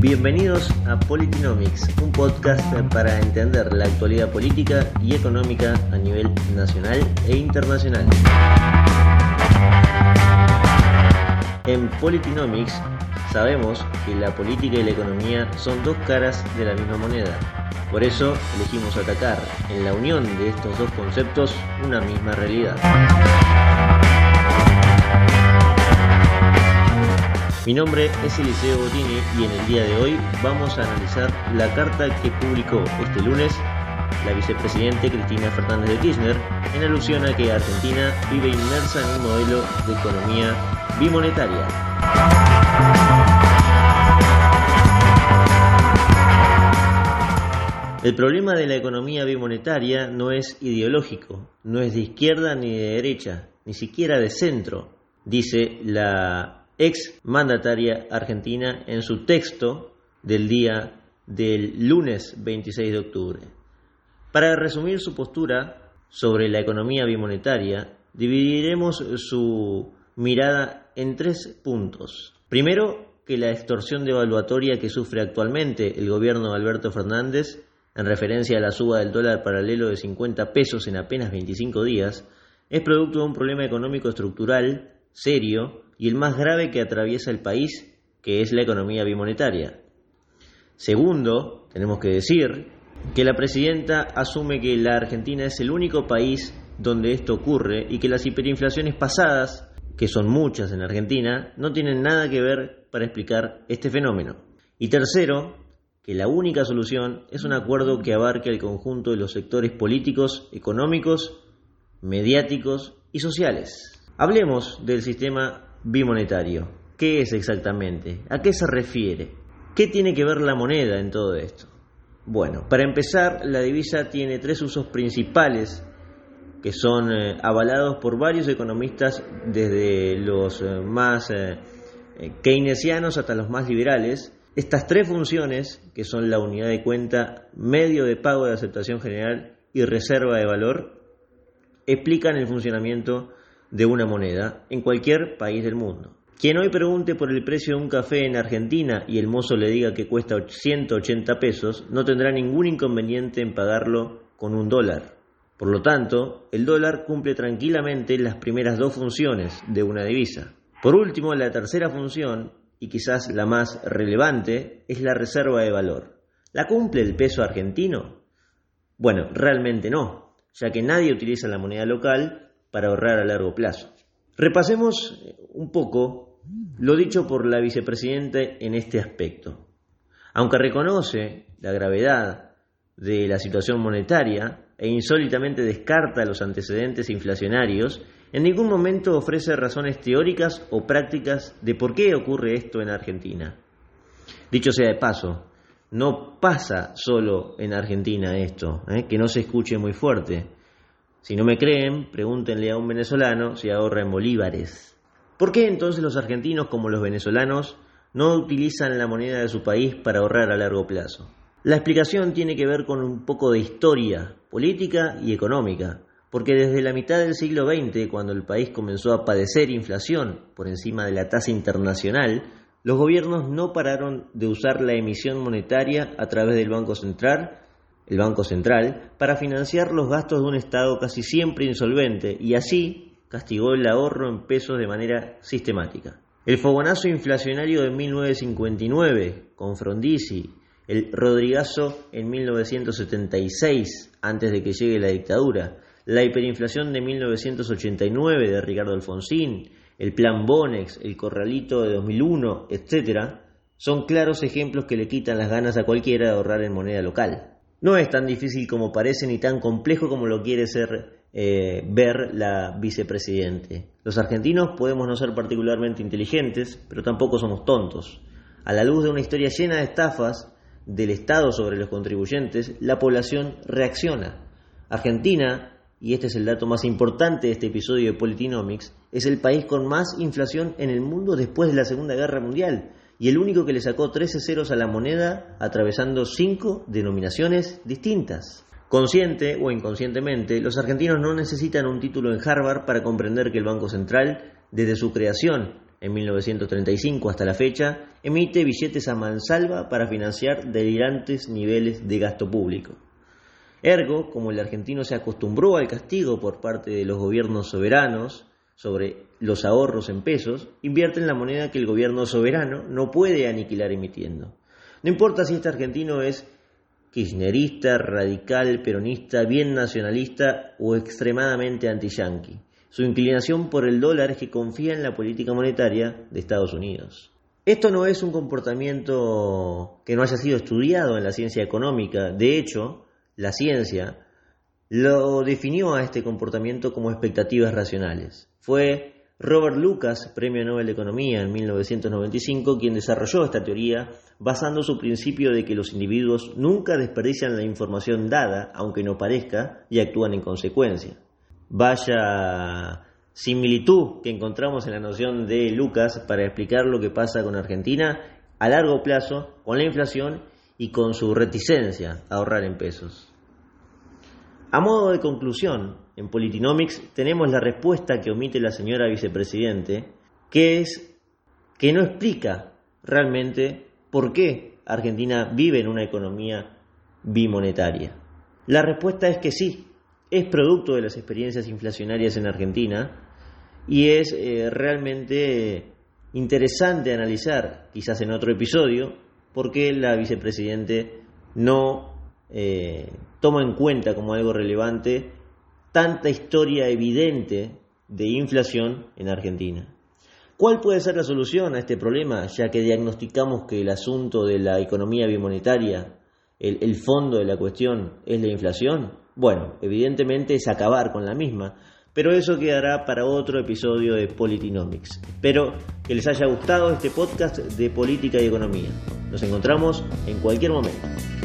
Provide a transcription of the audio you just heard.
Bienvenidos a Politinomics, un podcast para entender la actualidad política y económica a nivel nacional e internacional. En Politinomics sabemos que la política y la economía son dos caras de la misma moneda. Por eso elegimos atacar en la unión de estos dos conceptos una misma realidad. Mi nombre es Eliseo Bottini y en el día de hoy vamos a analizar la carta que publicó este lunes la vicepresidente Cristina Fernández de Kirchner en alusión a que Argentina vive inmersa en un modelo de economía bimonetaria. El problema de la economía bimonetaria no es ideológico, no es de izquierda ni de derecha, ni siquiera de centro, dice la ex mandataria argentina en su texto del día del lunes 26 de octubre. Para resumir su postura sobre la economía bimonetaria, dividiremos su mirada en tres puntos. Primero, que la extorsión devaluatoria que sufre actualmente el gobierno de Alberto Fernández, en referencia a la suba del dólar paralelo de 50 pesos en apenas 25 días, es producto de un problema económico estructural serio y el más grave que atraviesa el país, que es la economía bimonetaria. Segundo, tenemos que decir que la presidenta asume que la Argentina es el único país donde esto ocurre y que las hiperinflaciones pasadas, que son muchas en Argentina, no tienen nada que ver para explicar este fenómeno. Y tercero, que la única solución es un acuerdo que abarque el conjunto de los sectores políticos, económicos, mediáticos y sociales. Hablemos del sistema bimonetario. ¿Qué es exactamente? ¿A qué se refiere? ¿Qué tiene que ver la moneda en todo esto? Bueno, para empezar, la divisa tiene tres usos principales que son eh, avalados por varios economistas desde los eh, más eh, keynesianos hasta los más liberales. Estas tres funciones, que son la unidad de cuenta, medio de pago de aceptación general y reserva de valor, explican el funcionamiento de una moneda en cualquier país del mundo. Quien hoy pregunte por el precio de un café en Argentina y el mozo le diga que cuesta 180 pesos, no tendrá ningún inconveniente en pagarlo con un dólar. Por lo tanto, el dólar cumple tranquilamente las primeras dos funciones de una divisa. Por último, la tercera función, y quizás la más relevante, es la reserva de valor. ¿La cumple el peso argentino? Bueno, realmente no, ya que nadie utiliza la moneda local para ahorrar a largo plazo. Repasemos un poco lo dicho por la vicepresidenta en este aspecto. Aunque reconoce la gravedad de la situación monetaria e insólitamente descarta los antecedentes inflacionarios, en ningún momento ofrece razones teóricas o prácticas de por qué ocurre esto en Argentina. Dicho sea de paso, no pasa solo en Argentina esto, ¿eh? que no se escuche muy fuerte. Si no me creen, pregúntenle a un venezolano si ahorra en bolívares. ¿Por qué entonces los argentinos como los venezolanos no utilizan la moneda de su país para ahorrar a largo plazo? La explicación tiene que ver con un poco de historia política y económica, porque desde la mitad del siglo XX, cuando el país comenzó a padecer inflación por encima de la tasa internacional, los gobiernos no pararon de usar la emisión monetaria a través del Banco Central el Banco Central, para financiar los gastos de un Estado casi siempre insolvente y así castigó el ahorro en pesos de manera sistemática. El fogonazo inflacionario de 1959 con Frondizi, el Rodrigazo en 1976 antes de que llegue la dictadura, la hiperinflación de 1989 de Ricardo Alfonsín, el Plan Bonex, el Corralito de 2001, etc., son claros ejemplos que le quitan las ganas a cualquiera de ahorrar en moneda local. No es tan difícil como parece ni tan complejo como lo quiere ser eh, ver la vicepresidente. Los argentinos podemos no ser particularmente inteligentes, pero tampoco somos tontos. A la luz de una historia llena de estafas del Estado sobre los contribuyentes, la población reacciona. Argentina, y este es el dato más importante de este episodio de Politinomics, es el país con más inflación en el mundo después de la Segunda Guerra Mundial y el único que le sacó 13 ceros a la moneda atravesando cinco denominaciones distintas. Consciente o inconscientemente, los argentinos no necesitan un título en Harvard para comprender que el Banco Central, desde su creación en 1935 hasta la fecha, emite billetes a mansalva para financiar delirantes niveles de gasto público. Ergo, como el argentino se acostumbró al castigo por parte de los gobiernos soberanos sobre los ahorros en pesos, invierte en la moneda que el gobierno soberano no puede aniquilar emitiendo. No importa si este argentino es kirchnerista, radical, peronista, bien nacionalista o extremadamente anti-yanqui. Su inclinación por el dólar es que confía en la política monetaria de Estados Unidos. Esto no es un comportamiento que no haya sido estudiado en la ciencia económica. De hecho, la ciencia lo definió a este comportamiento como expectativas racionales. Fue Robert Lucas, Premio Nobel de Economía en 1995, quien desarrolló esta teoría basando su principio de que los individuos nunca desperdician la información dada, aunque no parezca, y actúan en consecuencia. Vaya similitud que encontramos en la noción de Lucas para explicar lo que pasa con Argentina a largo plazo, con la inflación y con su reticencia a ahorrar en pesos. A modo de conclusión, en Politinomics tenemos la respuesta que omite la señora vicepresidente, que es que no explica realmente por qué Argentina vive en una economía bimonetaria. La respuesta es que sí, es producto de las experiencias inflacionarias en Argentina y es eh, realmente interesante analizar, quizás en otro episodio, por qué la vicepresidente no eh, toma en cuenta como algo relevante tanta historia evidente de inflación en Argentina. ¿Cuál puede ser la solución a este problema, ya que diagnosticamos que el asunto de la economía bimonetaria, el, el fondo de la cuestión es la inflación? Bueno, evidentemente es acabar con la misma, pero eso quedará para otro episodio de Politinomics. Espero que les haya gustado este podcast de política y economía. Nos encontramos en cualquier momento.